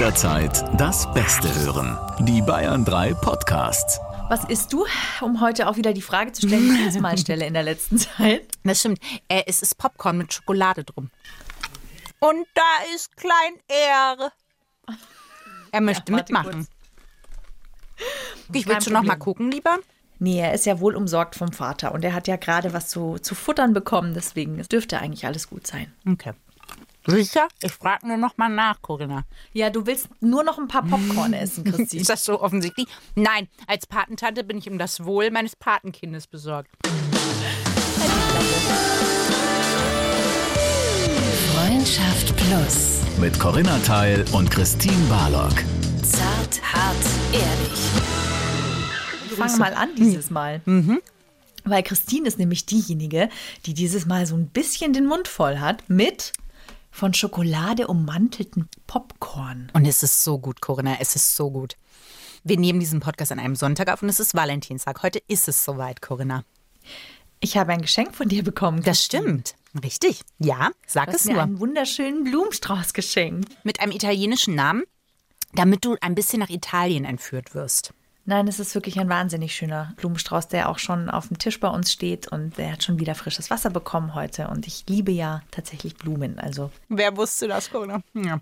jederzeit das Beste hören. Die Bayern 3 Podcasts. Was isst du, um heute auch wieder die Frage zu stellen, die ich jetzt mal stelle in der letzten Zeit? Das stimmt. Äh, es ist Popcorn mit Schokolade drum. Und da ist Klein R. Er möchte Ja, mitmachen. Ich Kein willst du noch mal gucken, lieber? Nee, er ist ja wohl umsorgt vom Vater und er hat ja gerade was zu, zu futtern bekommen, deswegen es dürfte eigentlich alles gut sein. Okay. Sicher? Ich frage nur noch mal nach, Corinna. Ja, du willst nur noch ein paar Popcorn essen, Christine. Ist das so offensichtlich? Nein, als Patentante bin ich um das Wohl meines Patenkindes besorgt. Freundschaft Plus. Mit Corinna Teil und Christine Barlock. Zart, hart, ehrlich. Ich fange mal an dieses Mal. Weil Christine ist nämlich diejenige, die dieses Mal so ein bisschen den Mund voll hat mit von Schokolade ummantelten Popcorn. Und es ist so gut, Corinna, es ist so gut. Wir nehmen diesen Podcast an einem Sonntag auf und es ist Valentinstag. Heute ist es soweit, Corinna. Ich habe ein Geschenk von dir bekommen. Das stimmt. Richtig. Ja, sag Du es hast mir nur. einen wunderschönen Blumenstrauß geschenkt. Mit einem italienischen Namen, damit du ein bisschen nach Italien entführt wirst. Nein, es ist wirklich ein wahnsinnig schöner Blumenstrauß, der auch schon auf dem Tisch bei uns steht und der hat schon wieder frisches Wasser bekommen heute. Und ich liebe ja tatsächlich Blumen. Also Wer wusste das, Corinna? Ja.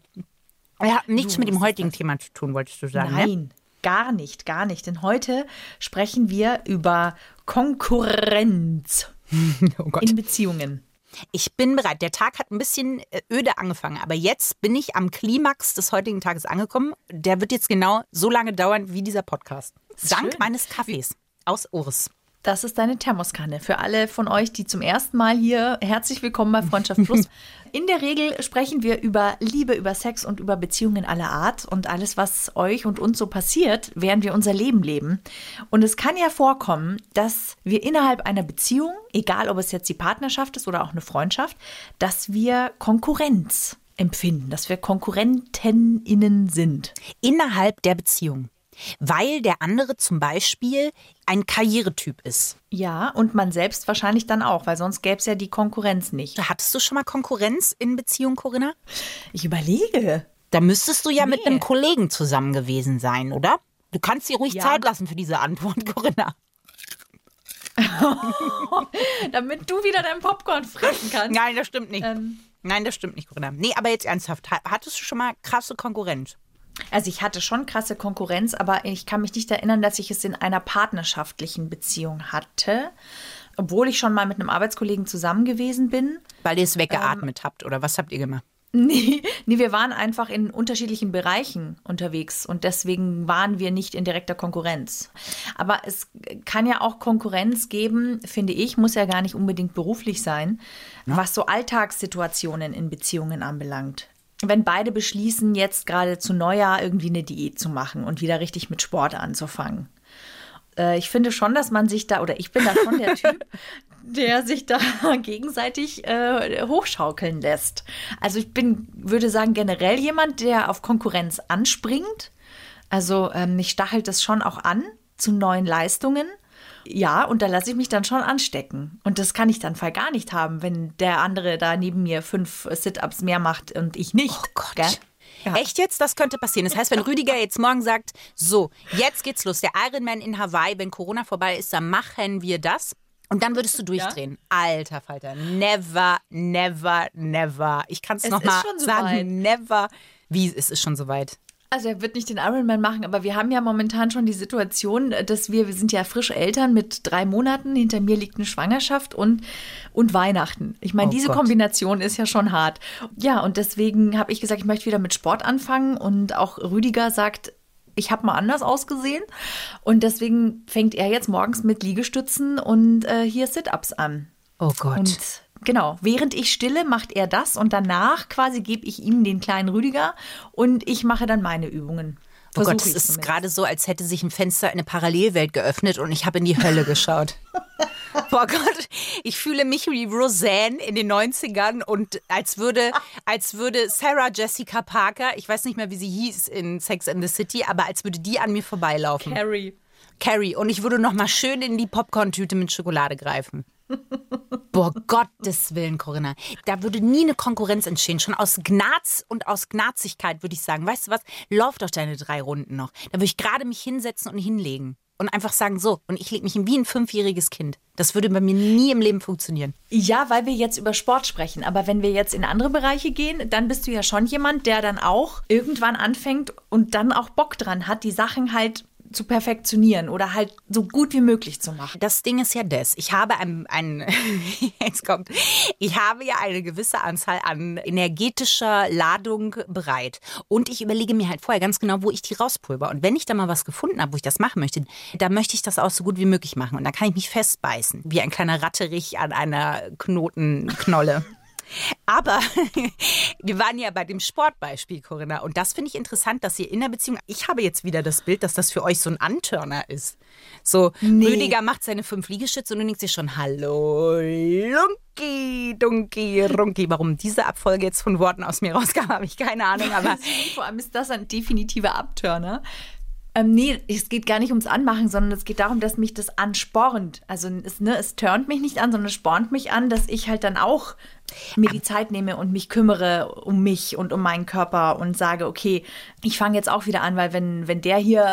Er hat nichts mit dem heutigen Thema zu tun, wolltest du sagen, ne? nein, gar nicht, gar nicht. Denn heute sprechen wir über Konkurrenz Oh Gott. in Beziehungen. Ich bin bereit. Der Tag hat ein bisschen äh, öde angefangen, aber jetzt bin ich am Klimax des heutigen Tages angekommen. Der wird jetzt genau so lange dauern wie dieser Podcast. Dank schön. meines Kaffees aus Urs. Das ist deine Thermoskanne. Für alle von euch, die zum ersten Mal hier, herzlich willkommen bei Freundschaft Plus. In der Regel sprechen wir über Liebe, über Sex und über Beziehungen aller Art und alles, was euch und uns so passiert, während wir unser Leben leben. Und es kann ja vorkommen, dass wir innerhalb einer Beziehung, egal ob es jetzt die Partnerschaft ist oder auch eine Freundschaft, dass wir Konkurrenz empfinden, dass wir KonkurrentInnen sind. Innerhalb der Beziehung. Weil der andere zum Beispiel ein Karrieretyp ist. Ja, und man selbst wahrscheinlich dann auch, weil sonst gäbe es ja die Konkurrenz nicht. Hattest du schon mal Konkurrenz in Beziehung, Corinna? Ich überlege. Da müsstest du ja mit Nee. einem Kollegen zusammen gewesen sein, oder? Du kannst dir ruhig Ja. Zeit lassen für diese Antwort, Corinna. Damit du wieder dein Popcorn fressen kannst. Nein, das stimmt nicht. Ähm. Nein, das stimmt nicht, Corinna. Nee, aber jetzt ernsthaft. Ha- Hattest du schon mal krasse Konkurrenz? Also ich hatte schon krasse Konkurrenz, aber ich kann mich nicht erinnern, dass ich es in einer partnerschaftlichen Beziehung hatte. Obwohl ich schon mal mit einem Arbeitskollegen zusammen gewesen bin. Weil ihr es Ähm. weggeatmet habt, oder was habt ihr gemacht? Nee, nee, wir waren einfach in unterschiedlichen Bereichen unterwegs und deswegen waren wir nicht in direkter Konkurrenz. Aber es kann ja auch Konkurrenz geben, finde ich, muss ja gar nicht unbedingt beruflich sein, was so Alltagssituationen in Beziehungen anbelangt. Wenn beide beschließen, jetzt gerade zu Neujahr irgendwie eine Diät zu machen und wieder richtig mit Sport anzufangen. Äh, Ich finde schon, dass man sich da, oder ich bin da schon der Typ, der sich da gegenseitig äh, hochschaukeln lässt. Also ich bin, würde sagen, generell jemand, der auf Konkurrenz anspringt. Also ähm, mich stachelt das schon auch an zu neuen Leistungen. Ja, und da lasse ich mich dann schon anstecken. Und das kann ich dann Fall gar nicht haben, wenn der andere da neben mir fünf Sit-Ups mehr macht und ich nicht. Oh Gott. Gell? Ja. Echt jetzt? Das könnte passieren. Das heißt, wenn Rüdiger jetzt morgen sagt, so, jetzt geht's los, der Ironman in Hawaii, wenn Corona vorbei ist, dann machen wir das. Und dann würdest du durchdrehen. Alter Falter. Never, never, never. Ich kann es nochmal schon sagen. soweit. Never. Wie, es ist schon soweit. Also er wird nicht den Ironman machen, aber wir haben ja momentan schon die Situation, dass wir, wir sind ja frisch Eltern mit drei Monaten, hinter mir liegt eine Schwangerschaft und, und Weihnachten. Ich meine, Oh diese Gott. Kombination ist ja schon hart. Ja, und deswegen habe ich gesagt, ich möchte wieder mit Sport anfangen und auch Rüdiger sagt, ich habe mal anders ausgesehen und deswegen fängt er jetzt morgens mit Liegestützen und äh, hier Sit-Ups an. Oh Gott. Und genau, während ich stille, macht er das und danach quasi gebe ich ihm den kleinen Rüdiger und ich mache dann meine Übungen. Oh Gott, es ist gerade so, als hätte sich ein Fenster in eine Parallelwelt geöffnet und ich habe in die Hölle geschaut. Boah Gott, ich fühle mich wie Roseanne in den 90ern und als würde, als würde Sarah Jessica Parker, ich weiß nicht mehr, wie sie hieß in Sex and the City, aber als würde die an mir vorbeilaufen. Harry. Carrie. Und ich würde noch mal schön in die Popcorn-Tüte mit Schokolade greifen. Boah, Gottes Willen, Corinna. Da würde nie eine Konkurrenz entstehen. Schon aus Gnaz und aus Gnazigkeit würde ich sagen, weißt du was, lauf doch deine drei Runden noch. Da würde ich gerade mich hinsetzen und hinlegen. Und einfach sagen, so, und ich lege mich wie ein fünfjähriges Kind. Das würde bei mir nie im Leben funktionieren. Ja, weil wir jetzt über Sport sprechen. Aber wenn wir jetzt in andere Bereiche gehen, dann bist du ja schon jemand, der dann auch irgendwann anfängt und dann auch Bock dran hat, die Sachen halt zu perfektionieren oder halt so gut wie möglich zu machen. Das Ding ist ja das. Ich habe ein, ein jetzt kommt, ich habe ja eine gewisse Anzahl an energetischer Ladung bereit. Und ich überlege mir halt vorher ganz genau, wo ich die rauspulver. Und wenn ich da mal was gefunden habe, wo ich das machen möchte, dann möchte ich das auch so gut wie möglich machen. Und dann kann ich mich festbeißen, wie ein kleiner Ratterich an einer Knotenknolle. Aber wir waren ja bei dem Sportbeispiel, Corinna. Und das finde ich interessant, dass ihr in der Beziehung, ich habe jetzt wieder das Bild, dass das für euch so ein Antörner ist. So, nee. Rüdiger macht seine fünf Liegestütze und du denkst dir schon, hallo, Lunki, Dunki, Runki. Warum diese Abfolge jetzt von Worten aus mir rauskam, habe ich keine Ahnung. Aber Vor allem ist das ein definitiver Abtörner. Ähm, nee, es geht gar nicht ums Anmachen, sondern es geht darum, dass mich das anspornt. Also es, ne, es turnt mich nicht an, sondern es spornt mich an, dass ich halt dann auch mir die Zeit nehme und mich kümmere um mich und um meinen Körper und sage, okay, ich fange jetzt auch wieder an, weil wenn, wenn der hier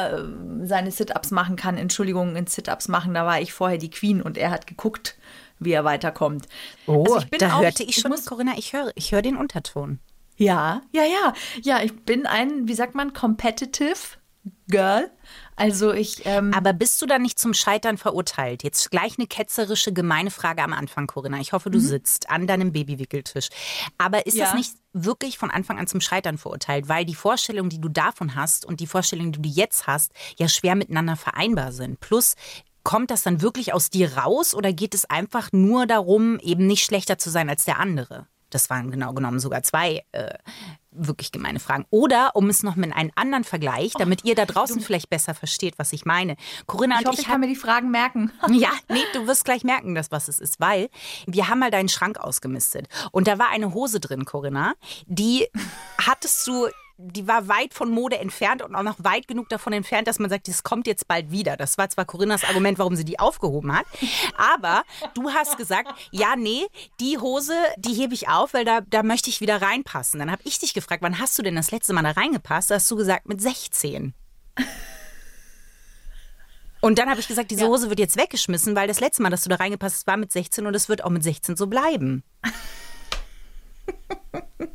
äh, seine Sit-Ups machen kann, Entschuldigung, in Sit-Ups machen, da war ich vorher die Queen und er hat geguckt, wie er weiterkommt. Oh, also da auch, hörte ich schon, ich muss, Corinna, ich höre ich hör den Unterton. Ja, ja, ja. Ja, ich bin ein, wie sagt man, competitive Girl. Also ich. Ähm Aber bist du da nicht zum Scheitern verurteilt? Jetzt gleich eine ketzerische, gemeine Frage am Anfang, Corinna. Ich hoffe, du mhm. sitzt an deinem Babywickeltisch. Aber ist ja. das nicht wirklich von Anfang an zum Scheitern verurteilt? Weil die Vorstellung, die du davon hast und die Vorstellung, die du jetzt hast, ja schwer miteinander vereinbar sind. Plus, kommt das dann wirklich aus dir raus oder geht es einfach nur darum, eben nicht schlechter zu sein als der andere? Das waren genau genommen sogar zwei äh, wirklich gemeine Fragen. Oder um es noch mit einem anderen Vergleich, damit oh, ihr da draußen du, vielleicht besser versteht, was ich meine. Corinna ich und hoffe, ich, ich kann mir die Fragen merken. ja, nee, du wirst gleich merken, dass was es ist, weil wir haben mal deinen Schrank ausgemistet und da war eine Hose drin, Corinna, die hattest du die war weit von Mode entfernt und auch noch weit genug davon entfernt, dass man sagt, das kommt jetzt bald wieder. Das war zwar Corinnas Argument, warum sie die aufgehoben hat, aber du hast gesagt, ja, nee, die Hose, die hebe ich auf, weil da, da möchte ich wieder reinpassen. Dann habe ich dich gefragt, wann hast du denn das letzte Mal da reingepasst? Da hast du gesagt, mit 16. Und dann habe ich gesagt, diese. Hose wird jetzt weggeschmissen, weil das letzte Mal, dass du da reingepasst hast, war mit 16 und es wird auch mit 16 so bleiben.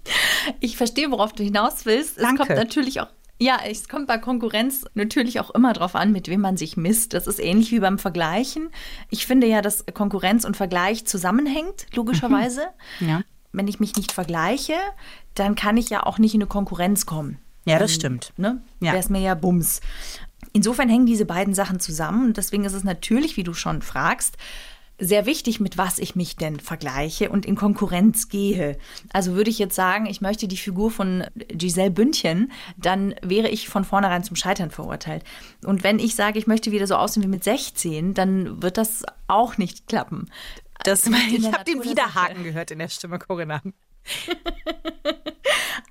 Ich verstehe, worauf du hinaus willst. Es Danke. kommt natürlich auch ja, es kommt bei Konkurrenz natürlich auch immer darauf an, mit wem man sich misst. Das ist ähnlich wie beim Vergleichen. Ich finde ja, dass Konkurrenz und Vergleich zusammenhängt, logischerweise. Mhm. Ja. Wenn ich mich nicht vergleiche, dann kann ich ja auch nicht in eine Konkurrenz kommen. Ja, das stimmt. Ne? Ja. Wäre es mir ja Bums. Insofern hängen diese beiden Sachen zusammen und deswegen ist es natürlich, wie du schon fragst, sehr wichtig, mit was ich mich denn vergleiche und in Konkurrenz gehe. Also würde ich jetzt sagen, ich möchte die Figur von Giselle Bündchen, dann wäre ich von vornherein zum Scheitern verurteilt. Und wenn ich sage, ich möchte wieder so aussehen wie mit 16, dann wird das auch nicht klappen. Das, ich habe den Widerhaken gehört in der Stimme, Corinna.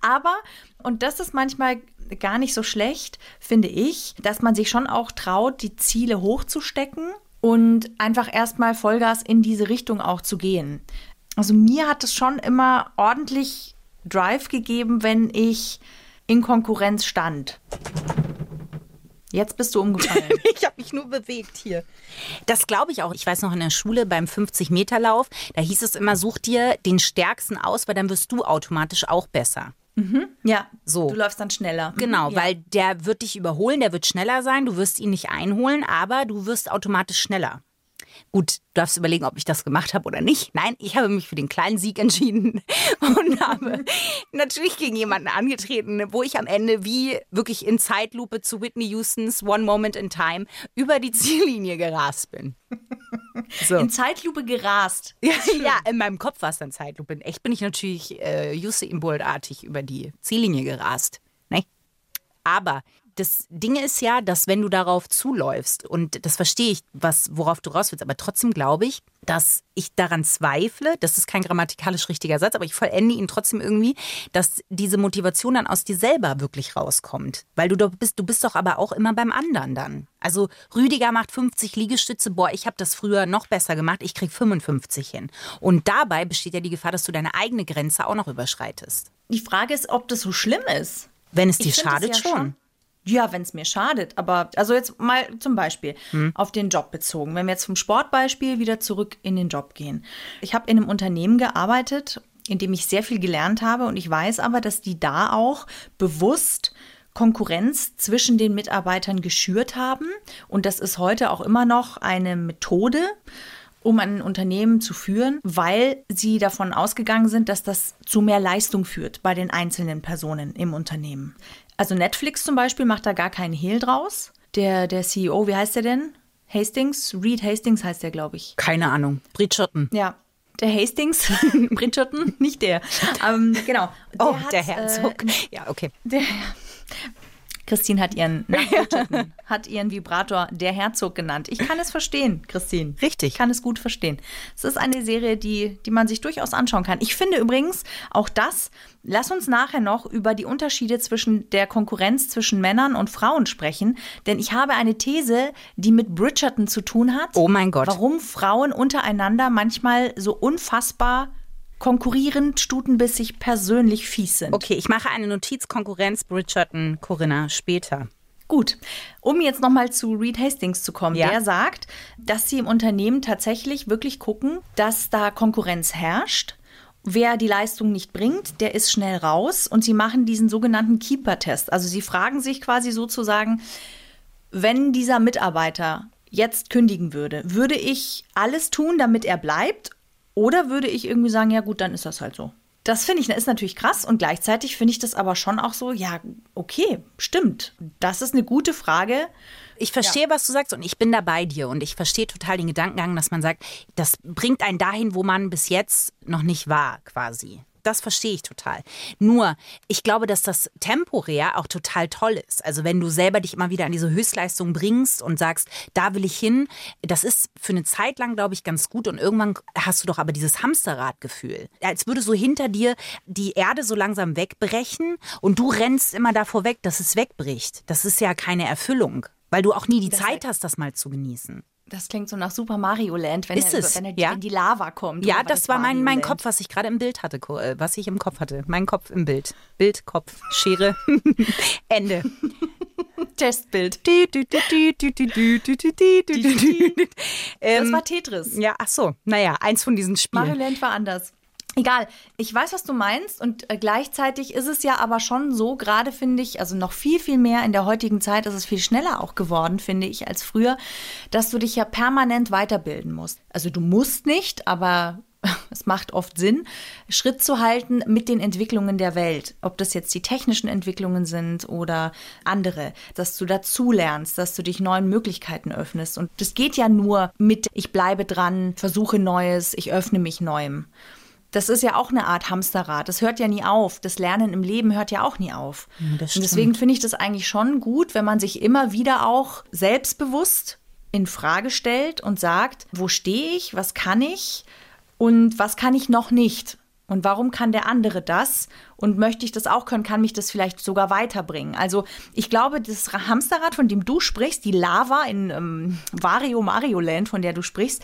Aber, und das ist manchmal gar nicht so schlecht, finde ich, dass man sich schon auch traut, die Ziele hochzustecken und einfach erstmal Vollgas in diese Richtung auch zu gehen. Also mir hat es schon immer ordentlich Drive gegeben, wenn ich in Konkurrenz stand. Jetzt bist du umgefallen. ich habe mich nur bewegt hier. Das glaube ich auch. Ich weiß noch in der Schule beim 50-Meter-Lauf, da hieß es immer, such dir den Stärksten aus, weil dann wirst du automatisch auch besser. Mhm. Ja, so. Du läufst dann schneller. Genau, ja. weil der wird dich überholen, der wird schneller sein, du wirst ihn nicht einholen, aber du wirst automatisch schneller. Gut, du darfst überlegen, ob ich das gemacht habe oder nicht. Nein, ich habe mich für den kleinen Sieg entschieden und habe natürlich gegen jemanden angetreten, wo ich am Ende wie wirklich in Zeitlupe zu Whitney Houstons One Moment in Time über die Ziellinie gerast bin. So. In Zeitlupe gerast. Ja, ja, in meinem Kopf war es dann Zeitlupe. In echt bin ich natürlich äh, Usain Bolt-artig über die Ziellinie gerast. Ne? Aber das Ding ist ja, dass wenn du darauf zuläufst, und das verstehe ich, was, worauf du raus willst, aber trotzdem glaube ich, dass ich daran zweifle, das ist kein grammatikalisch richtiger Satz, aber ich vollende ihn trotzdem irgendwie, dass diese Motivation dann aus dir selber wirklich rauskommt. Weil du doch bist, du bist doch aber auch immer beim anderen dann. Also Rüdiger macht 50 Liegestütze, boah, ich habe das früher noch besser gemacht, ich krieg 55 hin. Und dabei besteht ja die Gefahr, dass du deine eigene Grenze auch noch überschreitest. Die Frage ist, ob das so schlimm ist. Wenn es dir schadet, ja schon. Ja, wenn es mir schadet. Aber also jetzt mal zum Beispiel Hm. auf den Job bezogen. Wenn wir jetzt vom Sportbeispiel wieder zurück in den Job gehen. Ich habe in einem Unternehmen gearbeitet, in dem ich sehr viel gelernt habe und ich weiß aber, dass die da auch bewusst Konkurrenz zwischen den Mitarbeitern geschürt haben. Und das ist heute auch immer noch eine Methode, um ein Unternehmen zu führen, weil sie davon ausgegangen sind, dass das zu mehr Leistung führt bei den einzelnen Personen im Unternehmen. Also Netflix zum Beispiel macht da gar keinen Hehl draus. Der, der CEO, wie heißt der denn? Hastings? Reed Hastings heißt der, glaube ich. Keine Ahnung. Bridgerton. Ja. Der Hastings, Bridgerton, nicht der. Ähm, genau. Oh, hat, der Herzog. Äh, ja, okay. der, Christine hat ihren, hat ihren Vibrator der Herzog genannt. Ich kann es verstehen, Christine. Richtig. Ich kann es gut verstehen. Es ist eine Serie, die, die man sich durchaus anschauen kann. Ich finde übrigens auch das, lass uns nachher noch über die Unterschiede zwischen der Konkurrenz zwischen Männern und Frauen sprechen, denn ich habe eine These, die mit Bridgerton zu tun hat. Oh mein Gott. Warum Frauen untereinander manchmal so unfassbar konkurrierend, stutenbissig, persönlich fies sind. Okay, ich mache eine Notiz Konkurrenz Bridgerton Corinna später. Gut, um jetzt nochmal zu Reed Hastings zu kommen. Ja. Der sagt, dass sie im Unternehmen tatsächlich wirklich gucken, dass da Konkurrenz herrscht. Wer die Leistung nicht bringt, der ist schnell raus und sie machen diesen sogenannten Keeper-Test. Also sie fragen sich quasi sozusagen, wenn dieser Mitarbeiter jetzt kündigen würde, würde ich alles tun, damit er bleibt? Oder würde ich irgendwie sagen, ja gut, dann ist das halt so. Das finde ich, ist natürlich krass und gleichzeitig finde ich das aber schon auch so, ja, okay, stimmt. Das ist eine gute Frage. Ich verstehe, was du sagst und ich bin da bei dir und ich verstehe total den Gedankengang, dass man sagt, das bringt einen dahin, wo man bis jetzt noch nicht war, quasi. Das verstehe ich total. Nur, ich glaube, dass das temporär auch total toll ist. Also wenn du selber dich immer wieder an diese Höchstleistung bringst und sagst, da will ich hin, das ist für eine Zeit lang, glaube ich, ganz gut. Und irgendwann hast du doch aber dieses Hamsterradgefühl. Als würde so hinter dir die Erde so langsam wegbrechen und du rennst immer davor weg, dass es wegbricht. Das ist ja keine Erfüllung. Weil du auch nie die Zeit hast, das mal zu genießen. Das klingt so nach Super Mario Land, wenn, ist er, es? Wenn, er, ja. wenn die Lava kommt. Ja, das war mein, mein Kopf, was ich gerade im Bild hatte, was ich im Kopf hatte. Mein Kopf im Bild. Bild, Kopf, Schere, Ende. Testbild. Das war Tetris. Ja, ach so. Naja, eins von diesen Spielen. Mario Land war anders. Egal, ich weiß, was du meinst und äh, gleichzeitig ist es ja aber schon so, gerade finde ich, also noch viel, viel mehr in der heutigen Zeit ist es viel schneller auch geworden, finde ich, als früher, dass du dich ja permanent weiterbilden musst. Also du musst nicht, aber es macht oft Sinn, Schritt zu halten mit den Entwicklungen der Welt. Ob das jetzt die technischen Entwicklungen sind oder andere, dass du dazulernst, dass du dich neuen Möglichkeiten öffnest. Und das geht ja nur mit, ich bleibe dran, versuche Neues, ich öffne mich Neuem. Das ist ja auch eine Art Hamsterrad. Das hört ja nie auf. Das Lernen im Leben hört ja auch nie auf. Und deswegen finde ich das eigentlich schon gut, wenn man sich immer wieder auch selbstbewusst in Frage stellt und sagt, wo stehe ich, was kann ich und was kann ich noch nicht? Und warum kann der andere das? Und möchte ich das auch können, kann mich das vielleicht sogar weiterbringen. Also ich glaube, das Hamsterrad, von dem du sprichst, die Lava in ähm, Mario Land, von der du sprichst,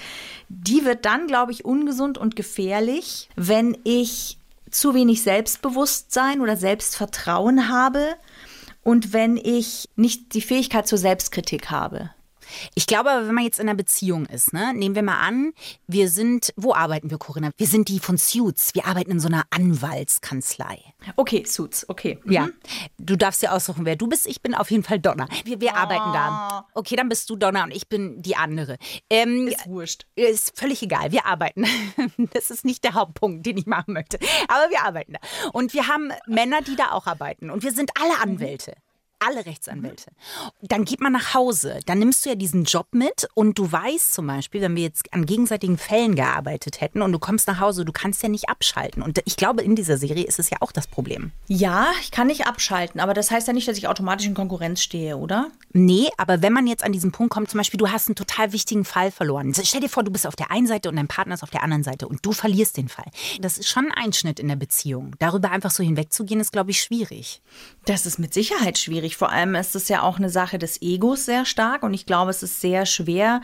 die wird dann, glaube ich, ungesund und gefährlich, wenn ich zu wenig Selbstbewusstsein oder Selbstvertrauen habe und wenn ich nicht die Fähigkeit zur Selbstkritik habe. Ich glaube aber, wenn man jetzt in einer Beziehung ist, ne, nehmen wir mal an, wir sind, wo arbeiten wir, Corinna? Wir sind die von Suits. Wir arbeiten in so einer Anwaltskanzlei. Okay, Suits, okay. Ja, du darfst dir aussuchen, wer du bist. Ich bin auf jeden Fall Donna. Wir, wir arbeiten da. Okay, dann bist du Donna und ich bin die andere. Ähm, Ist wurscht. Ist völlig egal, wir arbeiten. Das ist nicht der Hauptpunkt, den ich machen möchte. Aber wir arbeiten da. Und wir haben Männer, die da auch arbeiten. Und wir sind alle Anwälte. Alle Rechtsanwälte. Dann geht man nach Hause. Dann nimmst du ja diesen Job mit und du weißt zum Beispiel, wenn wir jetzt an gegenseitigen Fällen gearbeitet hätten und du kommst nach Hause, du kannst ja nicht abschalten. Und ich glaube, in dieser Serie ist es ja auch das Problem. Ja, ich kann nicht abschalten, aber das heißt ja nicht, dass ich automatisch in Konkurrenz stehe, oder? Nee, aber wenn man jetzt an diesen Punkt kommt, zum Beispiel, du hast einen total wichtigen Fall verloren. Stell dir vor, du bist auf der einen Seite und dein Partner ist auf der anderen Seite und du verlierst den Fall. Das ist schon ein Einschnitt in der Beziehung. Darüber einfach so hinwegzugehen, ist, glaube ich, schwierig. Das ist mit Sicherheit schwierig. Vor allem ist es ja auch eine Sache des Egos sehr stark und ich glaube, es ist sehr schwer,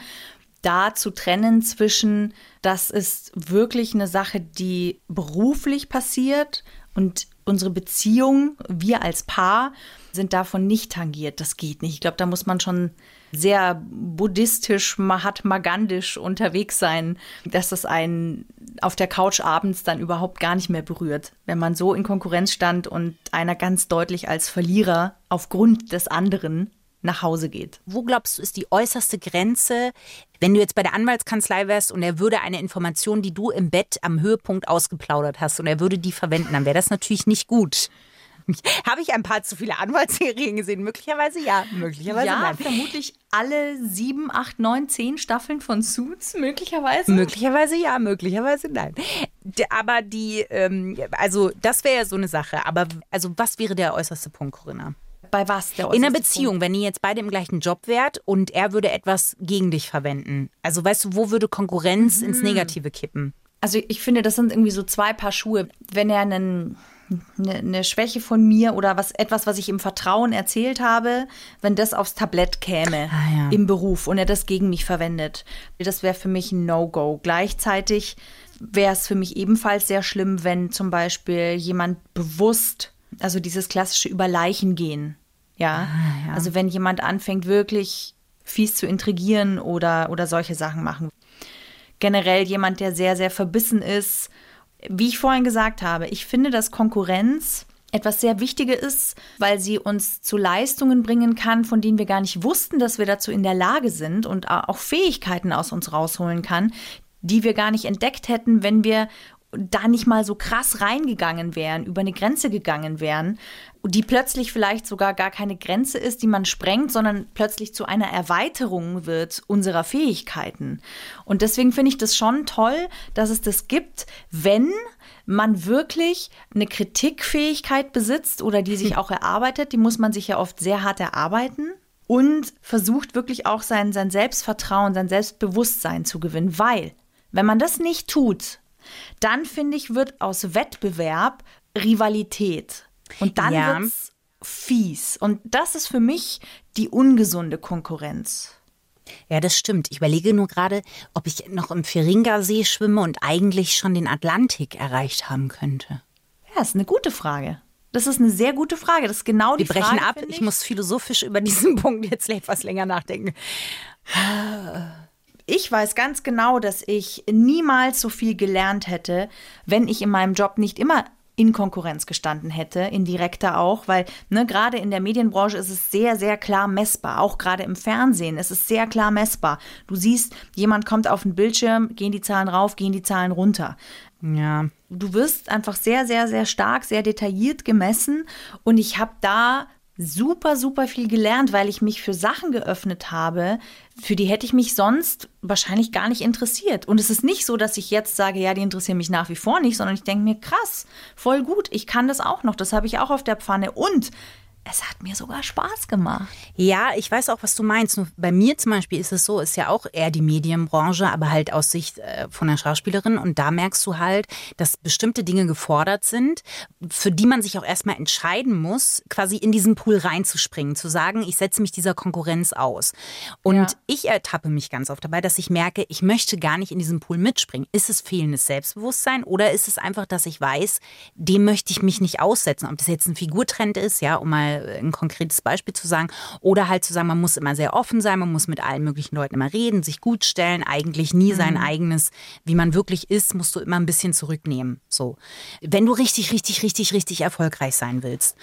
da zu trennen zwischen, das ist wirklich eine Sache, die beruflich passiert und unsere Beziehung, wir als Paar, sind davon nicht tangiert. Das geht nicht. Ich glaube, da muss man schon sehr buddhistisch, mahatmagandisch unterwegs sein, dass das einen auf der Couch abends dann überhaupt gar nicht mehr berührt. Wenn man so in Konkurrenz stand und einer ganz deutlich als Verlierer aufgrund des anderen nach Hause geht. Wo glaubst du, ist die äußerste Grenze, wenn du jetzt bei der Anwaltskanzlei wärst und er würde eine Information, die du im Bett am Höhepunkt ausgeplaudert hast und er würde die verwenden, dann wäre das natürlich nicht gut. Habe ich ein paar zu viele Anwaltsserien gesehen? Möglicherweise ja, möglicherweise ja, nein. vermutlich alle sieben, acht, neun, zehn Staffeln von Suits, möglicherweise. Möglicherweise ja, möglicherweise nein. Aber die, ähm, also das wäre ja so eine Sache. Aber also was wäre der äußerste Punkt, Corinna? Bei was? Der In einer Beziehung, wenn ihr jetzt beide im gleichen Job wärt und er würde etwas gegen dich verwenden. Also weißt du, wo würde Konkurrenz ins Negative kippen? Also ich finde, das sind irgendwie so zwei Paar Schuhe. Wenn er einen, eine, eine Schwäche von mir oder was etwas, was ich im Vertrauen erzählt habe, wenn das aufs Tablett käme Ah, ja. im Beruf und er das gegen mich verwendet, das wäre für mich ein No-Go. Gleichzeitig wäre es für mich ebenfalls sehr schlimm, wenn zum Beispiel jemand bewusst, also dieses klassische über Leichen gehen, ja, also wenn jemand anfängt wirklich fies zu intrigieren oder oder solche Sachen machen. Generell jemand, der sehr, sehr verbissen ist. Wie ich vorhin gesagt habe, ich finde, dass Konkurrenz etwas sehr Wichtiges ist, weil sie uns zu Leistungen bringen kann, von denen wir gar nicht wussten, dass wir dazu in der Lage sind und auch Fähigkeiten aus uns rausholen kann, die wir gar nicht entdeckt hätten, wenn wir da nicht mal so krass reingegangen wären, über eine Grenze gegangen wären, die plötzlich vielleicht sogar gar keine Grenze ist, die man sprengt, sondern plötzlich zu einer Erweiterung wird unserer Fähigkeiten. Und deswegen finde ich das schon toll, dass es das gibt, wenn man wirklich eine Kritikfähigkeit besitzt oder die sich auch erarbeitet, die muss man sich ja oft sehr hart erarbeiten und versucht wirklich auch sein, sein Selbstvertrauen, sein Selbstbewusstsein zu gewinnen, weil wenn man das nicht tut, dann finde ich, wird aus Wettbewerb Rivalität. Und dann Ja. wird's fies. Und das ist für mich die ungesunde Konkurrenz. Ja, das stimmt. Ich überlege nur gerade, ob ich noch im Feringa-See schwimme und eigentlich schon den Atlantik erreicht haben könnte. Ja, ist eine gute Frage. Das ist eine sehr gute Frage. Das ist genau die Wir brechen Frage. ab. finde Ich muss philosophisch über diesen Punkt jetzt etwas länger nachdenken. Ich weiß ganz genau, dass ich niemals so viel gelernt hätte, wenn ich in meinem Job nicht immer in Konkurrenz gestanden hätte, indirekter auch, weil ne, gerade in der Medienbranche ist es sehr, sehr klar messbar. Auch gerade im Fernsehen ist es sehr klar messbar. Du siehst, jemand kommt auf den Bildschirm, gehen die Zahlen rauf, gehen die Zahlen runter. Ja. Du wirst einfach sehr, sehr, sehr stark, sehr detailliert gemessen. Und ich habe da super, super viel gelernt, weil ich mich für Sachen geöffnet habe, für die hätte ich mich sonst wahrscheinlich gar nicht interessiert. Und es ist nicht so, dass ich jetzt sage, ja, die interessieren mich nach wie vor nicht, sondern ich denke mir, krass, voll gut, ich kann das auch noch, das habe ich auch auf der Pfanne. Und es hat mir sogar Spaß gemacht. Ja, ich weiß auch, was du meinst. Nur bei mir zum Beispiel ist es so, ist ja auch eher die Medienbranche, aber halt aus Sicht äh, von einer Schauspielerin. Und da merkst du halt, dass bestimmte Dinge gefordert sind, für die man sich auch erstmal entscheiden muss, quasi in diesen Pool reinzuspringen, zu sagen, ich setze mich dieser Konkurrenz aus. Und Ja. ich ertappe mich ganz oft dabei, dass ich merke, ich möchte gar nicht in diesen Pool mitspringen. Ist es fehlendes Selbstbewusstsein oder ist es einfach, dass ich weiß, dem möchte ich mich nicht aussetzen? Ob das jetzt ein Figurtrend ist, ja, um mal ein konkretes Beispiel zu sagen, oder halt zu sagen, man muss immer sehr offen sein, man muss mit allen möglichen Leuten immer reden, sich gut stellen, eigentlich nie sein eigenes, wie man wirklich ist, musst du immer ein bisschen zurücknehmen. So. Wenn du richtig, richtig, richtig, richtig erfolgreich sein willst.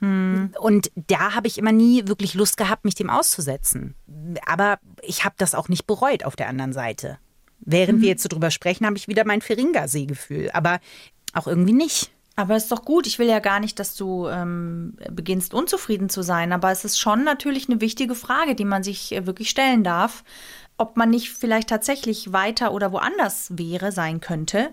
Und da habe ich immer nie wirklich Lust gehabt, mich dem auszusetzen. Aber ich habe das auch nicht bereut auf der anderen Seite. Während wir jetzt so drüber sprechen, habe ich wieder mein Feringa-See-Gefühl. Aber auch irgendwie nicht. Aber ist doch gut. Ich will ja gar nicht, dass du ähm, beginnst, unzufrieden zu sein. Aber es ist schon natürlich eine wichtige Frage, die man sich äh, wirklich stellen darf, ob man nicht vielleicht tatsächlich weiter oder woanders wäre, sein könnte.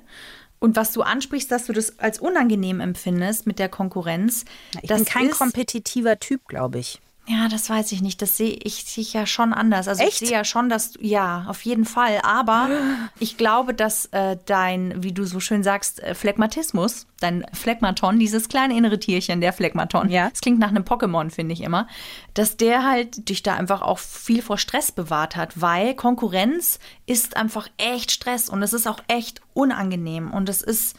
Und was du ansprichst, dass du das als unangenehm empfindest mit der Konkurrenz. Ich das bin kein kompetitiver Typ, glaube ich. Ja, das weiß ich nicht. Das sehe ich ja schon anders. Also Echt? ich sehe ja schon, dass du, ja, auf jeden Fall. Aber ich glaube, dass äh, dein, wie du so schön sagst, äh, Phlegmatismus, dein Phlegmaton, dieses kleine innere Tierchen, der Phlegmaton, Ja. das klingt nach einem Pokémon, finde ich immer, dass der halt dich da einfach auch viel vor Stress bewahrt hat, weil Konkurrenz ist einfach echt Stress und es ist auch echt unangenehm und es ist,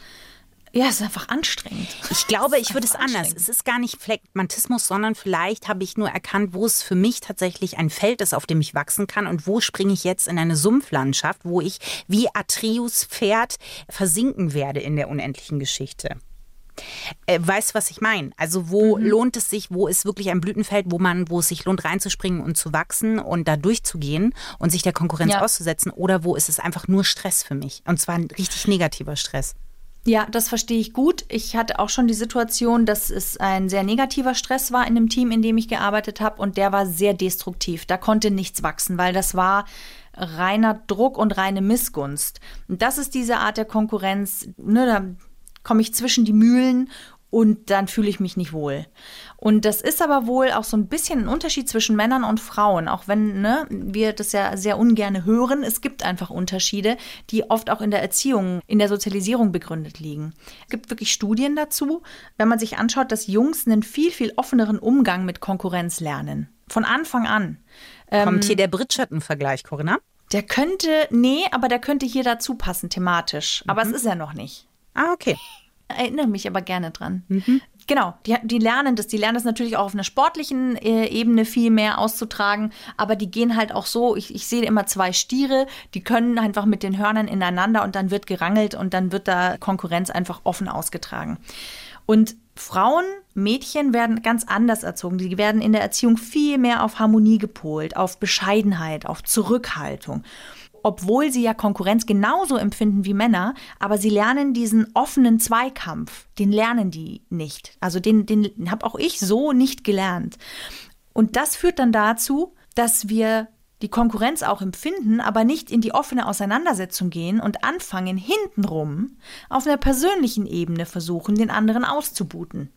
ja, es ist einfach anstrengend. Ich glaube, ich würde es anders. Es ist gar nicht Phlegmatismus, sondern vielleicht habe ich nur erkannt, wo es für mich tatsächlich ein Feld ist, auf dem ich wachsen kann und wo springe ich jetzt in eine Sumpflandschaft, wo ich wie Atreus Pferd versinken werde in der unendlichen Geschichte. Äh, weißt du, was ich meine? Also wo lohnt es sich, wo ist wirklich ein Blütenfeld, wo man, wo es sich lohnt reinzuspringen und zu wachsen und da durchzugehen und sich der Konkurrenz Ja. auszusetzen oder wo ist es einfach nur Stress für mich und zwar ein richtig negativer Stress. Ja, das verstehe ich gut. Ich hatte auch schon die Situation, dass es ein sehr negativer Stress war in dem Team, in dem ich gearbeitet habe und der war sehr destruktiv. Da konnte nichts wachsen, weil das war reiner Druck und reine Missgunst. Und das ist diese Art der Konkurrenz, ne, da komme ich zwischen die Mühlen und dann fühle ich mich nicht wohl. Und das ist aber wohl auch so ein bisschen ein Unterschied zwischen Männern und Frauen, auch wenn ne, wir das ja sehr ungern hören. Es gibt einfach Unterschiede, die oft auch in der Erziehung, in der Sozialisierung begründet liegen. Es gibt wirklich Studien dazu, wenn man sich anschaut, dass Jungs einen viel, viel offeneren Umgang mit Konkurrenz lernen. Von Anfang an. Kommt hier der Bridgerton-Vergleich, Corinna? Der könnte, nee, aber der könnte hier dazu passen, thematisch. Aber es ist er noch nicht. Ah, okay. Erinnere mich aber gerne dran. Genau, die, die lernen das. Die lernen das natürlich auch auf einer sportlichen äh, Ebene viel mehr auszutragen, aber die gehen halt auch so, ich, ich sehe immer zwei Stiere, die können einfach mit den Hörnern ineinander und dann wird gerangelt und dann wird da Konkurrenz einfach offen ausgetragen. Und Frauen, Mädchen werden ganz anders erzogen. Die werden in der Erziehung viel mehr auf Harmonie gepolt, auf Bescheidenheit, auf Zurückhaltung obwohl sie ja Konkurrenz genauso empfinden wie Männer, aber sie lernen diesen offenen Zweikampf, den lernen die nicht. Also den, den habe auch ich so nicht gelernt. Und das führt dann dazu, dass wir die Konkurrenz auch empfinden, aber nicht in die offene Auseinandersetzung gehen und anfangen, hintenrum auf einer persönlichen Ebene versuchen, den anderen auszubuten.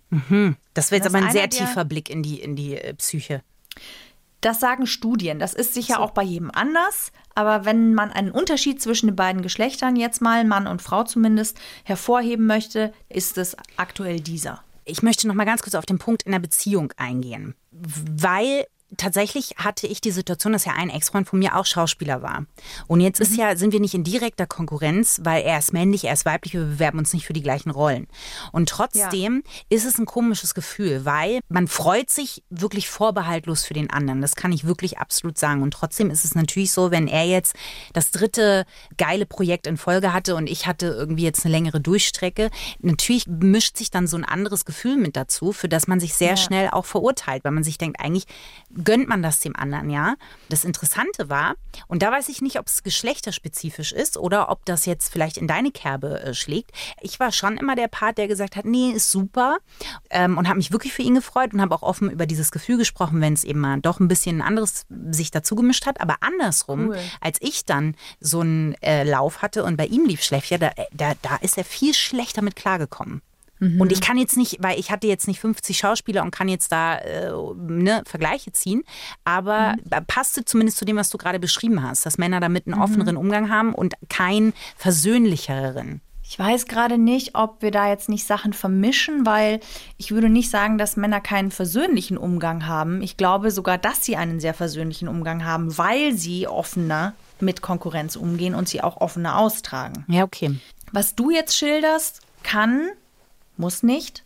Das wäre jetzt Das aber ein sehr tiefer Blick in die, in die äh, Psyche. Das sagen Studien. Das ist sicher auch bei jedem anders. Aber wenn man einen Unterschied zwischen den beiden Geschlechtern jetzt mal, Mann und Frau zumindest, hervorheben möchte, ist es aktuell dieser. Ich möchte noch mal ganz kurz auf den Punkt in der Beziehung eingehen, weil tatsächlich hatte ich die Situation, dass ja ein Ex-Freund von mir auch Schauspieler war. Und jetzt ist ja, sind wir nicht in direkter Konkurrenz, weil er ist männlich, er ist weiblich, wir bewerben uns nicht für die gleichen Rollen. Und trotzdem ist es ein komisches Gefühl, weil man freut sich wirklich vorbehaltlos für den anderen. Das kann ich wirklich absolut sagen. Und trotzdem ist es natürlich so, wenn er jetzt das dritte geile Projekt in Folge hatte und ich hatte irgendwie jetzt eine längere Durchstrecke, natürlich mischt sich dann so ein anderes Gefühl mit dazu, für das man sich sehr schnell auch verurteilt, weil man sich denkt, eigentlich gönnt man das dem anderen, ja. Das Interessante war, und da weiß ich nicht, ob es geschlechterspezifisch ist oder ob das jetzt vielleicht in deine Kerbe äh, schlägt. Ich war schon immer der Part, der gesagt hat, nee, ist super ähm, und habe mich wirklich für ihn gefreut und habe auch offen über dieses Gefühl gesprochen, wenn es eben mal doch ein bisschen ein anderes sich dazu gemischt hat. Aber andersrum, Cool. als ich dann so einen äh, Lauf hatte und bei ihm lief schlecht, ja, da, da, da ist er viel schlechter mit klargekommen. Und ich kann jetzt nicht, weil ich hatte jetzt nicht 50 Schauspieler und kann jetzt da äh, ne, Vergleiche ziehen, aber passte zumindest zu dem, was du gerade beschrieben hast, dass Männer damit einen offeneren Umgang haben und keinen versöhnlicheren. Ich weiß gerade nicht, ob wir da jetzt nicht Sachen vermischen, weil ich würde nicht sagen, dass Männer keinen versöhnlichen Umgang haben. Ich glaube sogar, dass sie einen sehr versöhnlichen Umgang haben, weil sie offener mit Konkurrenz umgehen und sie auch offener austragen. Ja, okay. Was du jetzt schilderst, kann, muss nicht,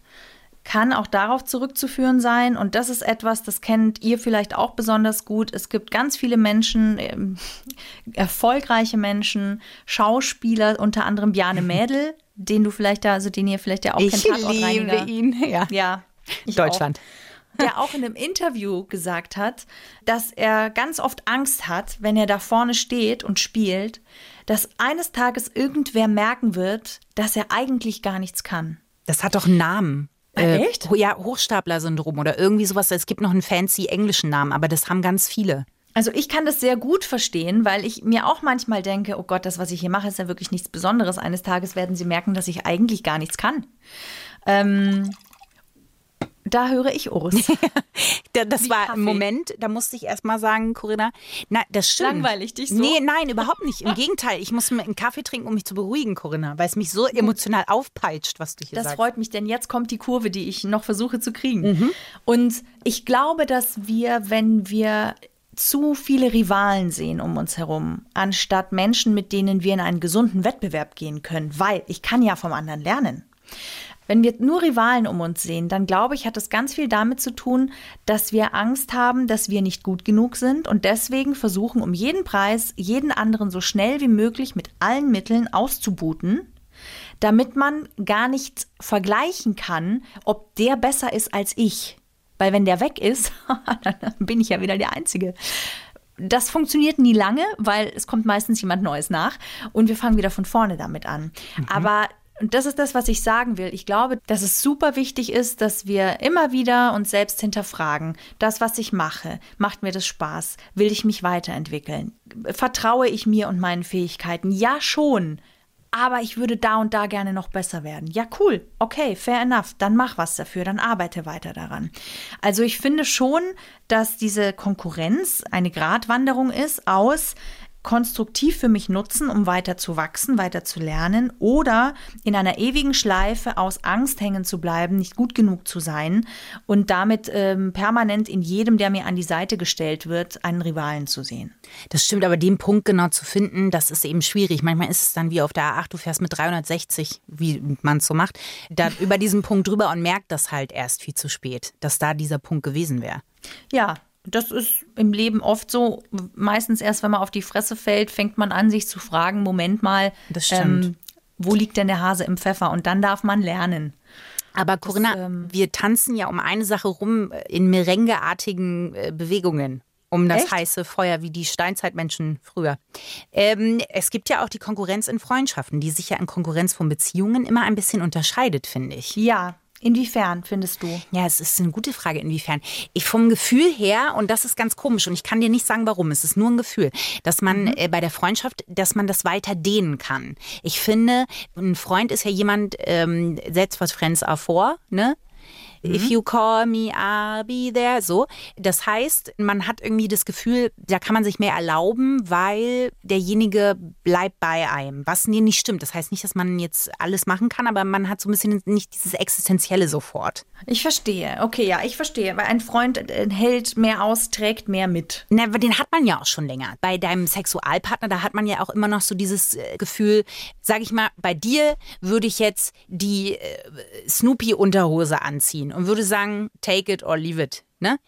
kann auch darauf zurückzuführen sein. Und das ist etwas, das kennt ihr vielleicht auch besonders gut. Es gibt ganz viele Menschen, ähm, erfolgreiche Menschen, Schauspieler, unter anderem Bjane Mädel, den du vielleicht da, also den ihr vielleicht ja auch kennt, Tatortreiniger. ihn. Ja. Ja. ich Deutschland. Auch. Der auch in einem Interview gesagt hat, dass er ganz oft Angst hat, wenn er da vorne steht und spielt, dass eines Tages irgendwer merken wird, dass er eigentlich gar nichts kann. Das hat doch einen Namen. Äh, echt? Ja, Hochstapler-Syndrom oder irgendwie sowas. Es gibt noch einen fancy englischen Namen, aber das haben ganz viele. Also ich kann das sehr gut verstehen, weil ich mir auch manchmal denke, oh Gott, das, was ich hier mache, ist ja wirklich nichts Besonderes. Eines Tages werden sie merken, dass ich eigentlich gar nichts kann. Ähm, da höre ich Urs. Da- Das Wie war Kaffee. ein Moment, da musste ich erst mal sagen, Corinna, na, das stimmt. Langweilig dich so? Nee, nein, überhaupt nicht. Im Gegenteil, ich muss mir einen Kaffee trinken, um mich zu beruhigen, Corinna, weil es mich so emotional aufpeitscht, was du hier Das sagst. freut mich, denn jetzt kommt die Kurve, die ich noch versuche zu kriegen. Und ich glaube, dass wir, wenn wir zu viele Rivalen sehen um uns herum, anstatt Menschen, mit denen wir in einen gesunden Wettbewerb gehen können, weil ich kann ja vom anderen lernen. Wenn wir nur Rivalen um uns sehen, dann glaube ich, hat das ganz viel damit zu tun, dass wir Angst haben, dass wir nicht gut genug sind und deswegen versuchen, um jeden Preis jeden anderen so schnell wie möglich mit allen Mitteln auszubuten, damit man gar nicht vergleichen kann, ob der besser ist als ich. Weil wenn der weg ist, dann bin ich ja wieder der Einzige. Das funktioniert nie lange, weil es kommt meistens jemand Neues nach und wir fangen wieder von vorne damit an. Aber und das ist das, was ich sagen will. Ich glaube, dass es super wichtig ist, dass wir immer wieder uns selbst hinterfragen. Das, was ich mache, macht mir das Spaß? Will ich mich weiterentwickeln? Vertraue ich mir und meinen Fähigkeiten? Ja, schon aber ich würde da und da gerne noch besser werden. Ja, cool, okay, fair enough, dann mach was dafür, dann arbeite weiter daran. Also ich finde schon, dass diese Konkurrenz eine Gratwanderung ist aus konstruktiv für mich nutzen, um weiter zu wachsen, weiter zu lernen oder in einer ewigen Schleife aus Angst hängen zu bleiben, nicht gut genug zu sein und damit ähm, permanent in jedem, der mir an die Seite gestellt wird, einen Rivalen zu sehen. Das stimmt, aber den Punkt genau zu finden, das ist eben schwierig. Manchmal ist es dann wie auf der A8, du fährst mit 360, wie man es so macht, da über diesen Punkt drüber und merkt das halt erst viel zu spät, dass da dieser Punkt gewesen wäre. Ja, das ist im Leben oft so. Meistens erst, wenn man auf die Fresse fällt, fängt man an, sich zu fragen, Moment mal, Das. Ähm, wo liegt denn der Hase im Pfeffer? Und dann darf man lernen. Aber Corinna, ähm, wir tanzen ja um eine Sache rum in merengeartigen äh, Bewegungen. Um das Echt? heiße Feuer wie die Steinzeitmenschen früher. Ähm, es gibt ja auch die Konkurrenz in Freundschaften, die sich ja in Konkurrenz von Beziehungen immer ein bisschen unterscheidet, finde ich. Ja, inwiefern findest du? Ja, es ist eine gute Frage, inwiefern. Ich vom Gefühl her, und das ist ganz komisch, und ich kann dir nicht sagen, warum, es ist nur ein Gefühl, dass man äh, bei der Freundschaft, dass man das weiter dehnen kann. Ich finde, ein Freund ist ja jemand, ähm, that's what friends are for, ne? If you call me, I'll be there. So. Das heißt, man hat irgendwie das Gefühl, da kann man sich mehr erlauben, weil derjenige bleibt bei einem. Was nee, nicht stimmt. Das heißt nicht, dass man jetzt alles machen kann, aber man hat so ein bisschen nicht dieses Existenzielle sofort. Ich verstehe. Okay, ja, ich verstehe. Weil ein Freund äh, hält mehr aus, trägt mehr mit. Na, aber den hat man ja auch schon länger. Bei deinem Sexualpartner, da hat man ja auch immer noch so dieses äh, Gefühl, sag ich mal, bei dir würde ich jetzt die äh, Snoopy-Unterhose anziehen und würde sagen, take it or leave it. Ne?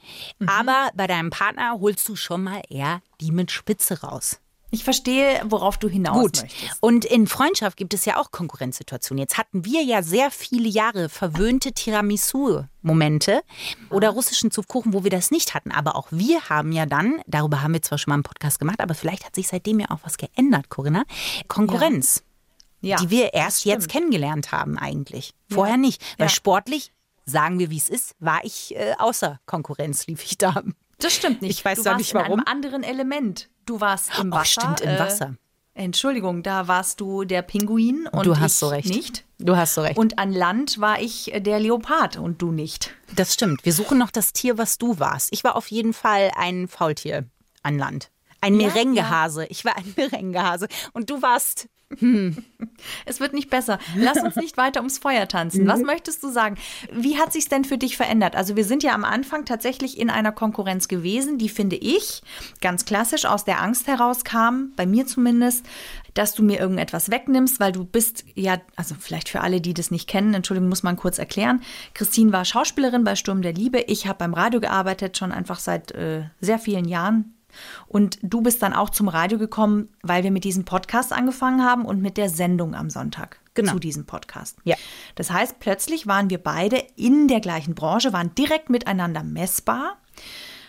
Aber bei deinem Partner holst du schon mal eher die mit Spitze raus. Ich verstehe, worauf du hinaus Gut. möchtest. Und in Freundschaft gibt es ja auch Konkurrenzsituationen. Jetzt hatten wir ja sehr viele Jahre verwöhnte Tiramisu-Momente oder russischen Zupfkuchen, wo wir das nicht hatten. Aber auch wir haben ja dann, darüber haben wir zwar schon mal einen Podcast gemacht, aber vielleicht hat sich seitdem ja auch was geändert, Corinna. Konkurrenz, Ja, die wir erst jetzt kennengelernt haben eigentlich. Vorher nicht. Weil Ja. sportlich, sagen wir wie es ist, war ich äh, außer Konkurrenz, lief ich da. Das stimmt nicht. Ich weiß warst nicht, in warum. einem anderen Element. Du warst im Wasser. stimmt, im Wasser. Äh, Entschuldigung, da warst du der Pinguin und Du hast ich so recht. nicht. Du hast so recht. Und an Land war ich der Leopard und du nicht. Das stimmt. Wir suchen noch das Tier, was du warst. Ich war auf jeden Fall ein Faultier an Land. Ein Ja, Merengehase. Ich war ein Merengehase. Und du warst. Es wird nicht besser. Lass uns nicht weiter ums Feuer tanzen. Mhm. Was möchtest du sagen? Wie hat sich's denn für dich verändert? Also wir sind ja am Anfang tatsächlich in einer Konkurrenz gewesen, die finde ich ganz klassisch aus der Angst herauskam, bei mir zumindest, dass du mir irgendetwas wegnimmst, weil du bist ja, also vielleicht für alle, die das nicht kennen, Entschuldigung, muss man kurz erklären. Christine war Schauspielerin bei Sturm der Liebe. Ich habe beim Radio gearbeitet, schon einfach seit äh, sehr vielen Jahren. Und du bist dann auch zum Radio gekommen, weil wir mit diesem Podcast angefangen haben und mit der Sendung am Sonntag Genau. zu diesem Podcast. Ja. Das heißt, plötzlich waren wir beide in der gleichen Branche, waren direkt miteinander messbar.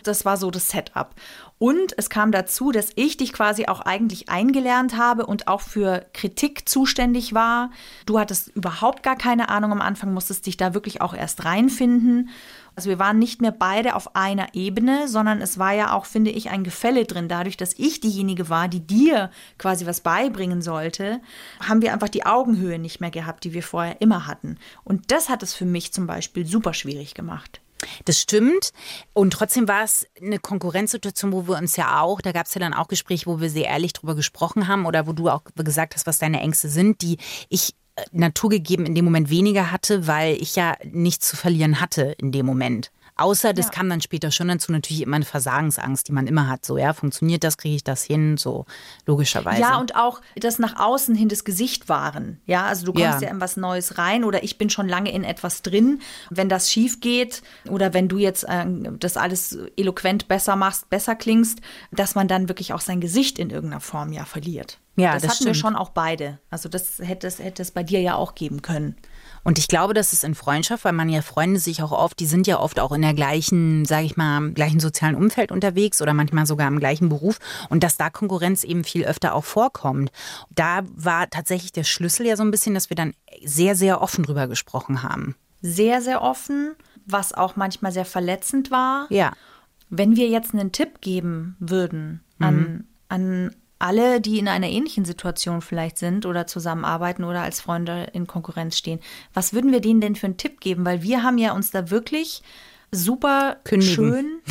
Das war so das Setup. Und es kam dazu, dass ich dich quasi auch eigentlich eingelernt habe und auch für Kritik zuständig war. Du hattest überhaupt gar keine Ahnung am Anfang, musstest dich da wirklich auch erst reinfinden. Also wir waren nicht mehr beide auf einer Ebene, sondern es war ja auch, finde ich, ein Gefälle drin. Dadurch, dass ich diejenige war, die dir quasi was beibringen sollte, haben wir einfach die Augenhöhe nicht mehr gehabt, die wir vorher immer hatten. Und das hat es für mich zum Beispiel super schwierig gemacht. Das stimmt. Und trotzdem war es eine Konkurrenzsituation, wo wir uns ja auch, da gab es ja dann auch Gespräche, wo wir sehr ehrlich drüber gesprochen haben oder wo du auch gesagt hast, was deine Ängste sind, die ich naturgegeben in dem Moment weniger hatte, weil ich ja nichts zu verlieren hatte in dem Moment. Außer das ja. kam dann später schon dazu natürlich immer eine Versagensangst, die man immer hat. So, ja, funktioniert das, kriege ich das hin? So, logischerweise. Ja, und auch das nach außen hin das Gesicht wahren. Ja, also du kommst ja. ja in was Neues rein oder ich bin schon lange in etwas drin. Wenn das schief geht oder wenn du jetzt äh, das alles eloquent besser machst, besser klingst, dass man dann wirklich auch sein Gesicht in irgendeiner Form ja verliert. Ja, das, das hatten stimmt. wir schon auch beide. Also das hätte es, hätte es bei dir ja auch geben können. Und ich glaube, das ist in Freundschaft, weil man ja Freunde sich auch oft, die sind ja oft auch in der gleichen, sage ich mal, gleichen sozialen Umfeld unterwegs oder manchmal sogar im gleichen Beruf und dass da Konkurrenz eben viel öfter auch vorkommt. Da war tatsächlich der Schlüssel ja so ein bisschen, dass wir dann sehr, sehr offen drüber gesprochen haben. Sehr, sehr offen, was auch manchmal sehr verletzend war. Ja. Wenn wir jetzt einen Tipp geben würden an, mhm. an alle, die in einer ähnlichen Situation vielleicht sind oder zusammenarbeiten oder als Freunde in Konkurrenz stehen, was würden wir denen denn für einen Tipp geben? Weil wir haben ja uns da wirklich super Kündigen. schön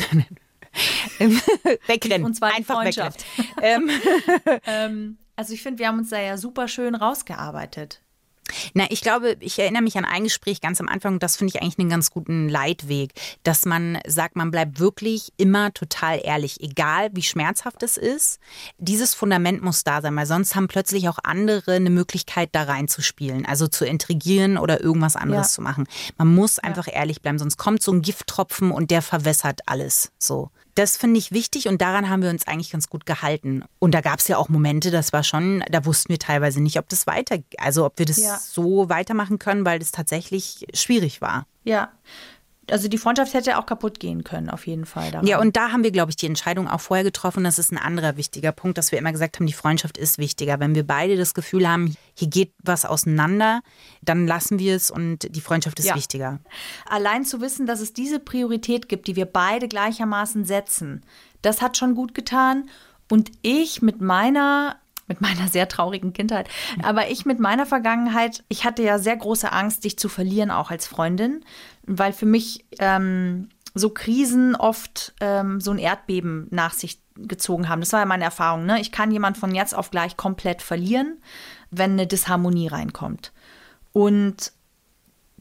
wegrennen. Und zwar einfach Freundschaft. ähm, ähm, also ich finde, wir haben uns da ja super schön rausgearbeitet. Na, ich glaube, ich erinnere mich an ein Gespräch ganz am Anfang, das finde ich eigentlich einen ganz guten Leitweg, dass man sagt, man bleibt wirklich immer total ehrlich, egal wie schmerzhaft es ist. Dieses Fundament muss da sein, weil sonst haben plötzlich auch andere eine Möglichkeit, da reinzuspielen, also zu intrigieren oder irgendwas anderes ja. zu machen. Man muss einfach ja. ehrlich bleiben, sonst kommt so ein Gifttropfen und der verwässert alles. So. Das finde ich wichtig und daran haben wir uns eigentlich ganz gut gehalten. Und da gab es ja auch Momente, das war schon, da wussten wir teilweise nicht, ob das weiter, also ob wir das ja. so weitermachen können, weil das tatsächlich schwierig war. Ja, also die Freundschaft hätte auch kaputt gehen können, auf jeden Fall. Daran. Ja, und da haben wir, glaube ich, die Entscheidung auch vorher getroffen. Das ist ein anderer wichtiger Punkt, dass wir immer gesagt haben, die Freundschaft ist wichtiger. Wenn wir beide das Gefühl haben, hier geht was auseinander, dann lassen wir es und die Freundschaft ist ja. wichtiger. Allein zu wissen, dass es diese Priorität gibt, die wir beide gleichermaßen setzen, das hat schon gut getan. Und ich mit meiner mit meiner sehr traurigen Kindheit. Aber ich mit meiner Vergangenheit, ich hatte ja sehr große Angst, dich zu verlieren, auch als Freundin weil für mich ähm, so Krisen oft ähm, so ein Erdbeben nach sich gezogen haben. Das war ja meine Erfahrung. Ne? Ich kann jemand von jetzt auf gleich komplett verlieren, wenn eine Disharmonie reinkommt. Und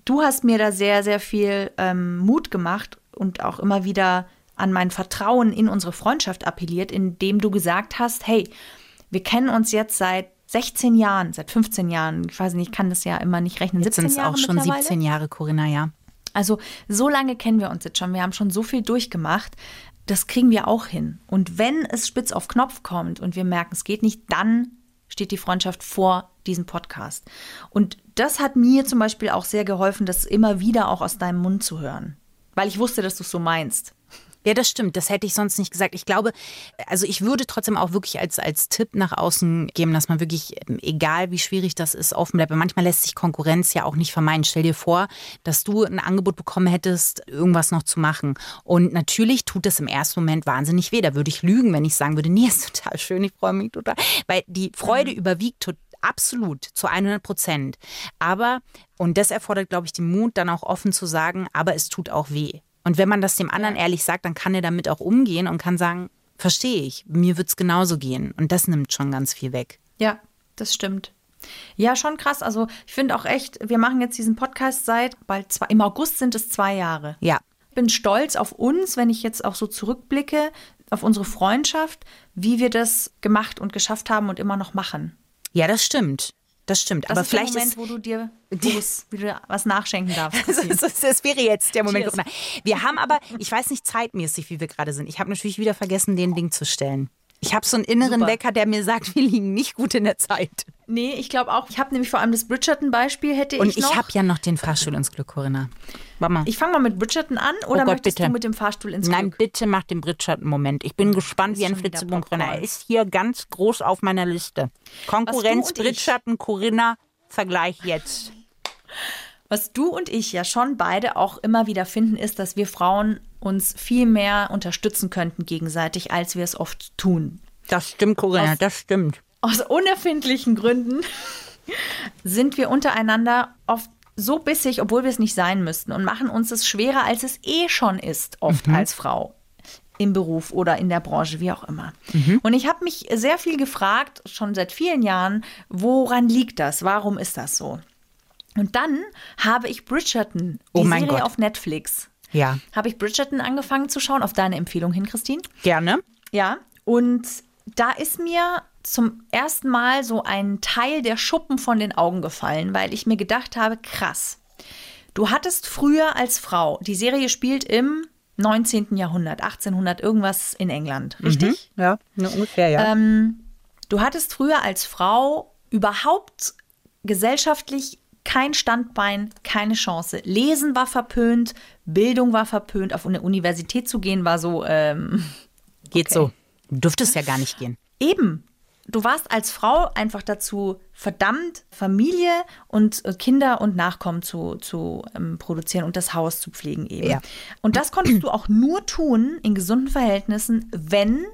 du hast mir da sehr, sehr viel ähm, Mut gemacht und auch immer wieder an mein Vertrauen in unsere Freundschaft appelliert, indem du gesagt hast, hey, wir kennen uns jetzt seit 16 Jahren, seit 15 Jahren, ich weiß nicht, ich kann das ja immer nicht rechnen. Jetzt sind es auch schon 17 Jahre, Corinna, ja. Also so lange kennen wir uns jetzt schon. Wir haben schon so viel durchgemacht. Das kriegen wir auch hin. Und wenn es spitz auf Knopf kommt und wir merken, es geht nicht, dann steht die Freundschaft vor diesem Podcast. Und das hat mir zum Beispiel auch sehr geholfen, das immer wieder auch aus deinem Mund zu hören. Weil ich wusste, dass du es so meinst. Ja, das stimmt. Das hätte ich sonst nicht gesagt. Ich glaube, also ich würde trotzdem auch wirklich als, als Tipp nach außen geben, dass man wirklich, ähm, egal wie schwierig das ist, offen bleibt. Manchmal lässt sich Konkurrenz ja auch nicht vermeiden. Stell dir vor, dass du ein Angebot bekommen hättest, irgendwas noch zu machen. Und natürlich tut das im ersten Moment wahnsinnig weh. Da würde ich lügen, wenn ich sagen würde, nee, ist total schön, ich freue mich total. Weil die Freude mhm. überwiegt total absolut zu 100 Prozent. Aber, und das erfordert, glaube ich, den Mut, dann auch offen zu sagen, aber es tut auch weh. Und wenn man das dem anderen ehrlich sagt, dann kann er damit auch umgehen und kann sagen, verstehe ich, mir wird es genauso gehen. Und das nimmt schon ganz viel weg. Ja, das stimmt. Ja, schon krass. Also ich finde auch echt, wir machen jetzt diesen Podcast seit bald zwei, im August sind es zwei Jahre. Ja. Ich bin stolz auf uns, wenn ich jetzt auch so zurückblicke, auf unsere Freundschaft, wie wir das gemacht und geschafft haben und immer noch machen. Ja, das stimmt. Das stimmt. Das aber ist vielleicht der Moment, ist, wo du dir Buß, wie du was nachschenken darfst. das, das, wäre jetzt der Moment. Wir haben aber, ich weiß nicht zeitmäßig, wie wir gerade sind. Ich habe natürlich wieder vergessen, den Ding zu stellen. Ich habe so einen inneren Super. Wecker, der mir sagt, wir liegen nicht gut in der Zeit. Nee, ich glaube auch. Ich habe nämlich vor allem das Bridgerton-Beispiel hätte Und ich ich, noch. habe ja noch den Fahrstuhl ins Glück, Corinna. Warte mal. ich fange mal mit Bridgerton an oder Oh Gott, möchtest bitte. du mit dem Fahrstuhl ins Nein, Glück? bitte mach den Bridgerton-Moment. Ich bin gespannt wie ein Flitzebogen. Corinna. Er ist hier ganz groß auf meiner Liste. Konkurrenz, und ich- Bridgerton, Corinna, Vergleich jetzt. Was du und ich ja schon beide auch immer wieder finden, ist, dass wir Frauen uns viel mehr unterstützen könnten gegenseitig, als wir es oft tun. Das stimmt, Corinna, Aus- das stimmt. Aus unerfindlichen Gründen sind wir untereinander oft so bissig, obwohl wir es nicht sein müssten und machen uns es schwerer, als es eh schon ist, oft als Frau im Beruf oder in der Branche, wie auch immer. Und ich habe mich sehr viel gefragt, schon seit vielen Jahren, woran liegt das? Warum ist das so? Und dann habe ich Bridgerton, die Oh mein Serie Gott. auf Netflix, Ja, habe ich Bridgerton angefangen zu schauen, auf deine Empfehlung hin, Christine. gerne. Ja, und da ist mir zum ersten Mal so ein Teil der Schuppen von den Augen gefallen, weil ich mir gedacht habe, krass. Du hattest früher als Frau, die Serie spielt im 19. Jahrhundert, 1800 irgendwas in England, richtig? Ja, ne, ungefähr, ja. Ähm, du hattest früher als Frau überhaupt gesellschaftlich kein Standbein, keine Chance. Lesen war verpönt, Bildung war verpönt, auf eine Universität zu gehen war so, ähm, Geht so. Du dürftest ja gar nicht gehen. Eben. Du warst als Frau einfach dazu verdammt, Familie und äh, Kinder und Nachkommen zu, zu ähm, produzieren und das Haus zu pflegen eben. Ja. Und das konntest du auch nur tun in gesunden Verhältnissen, wenn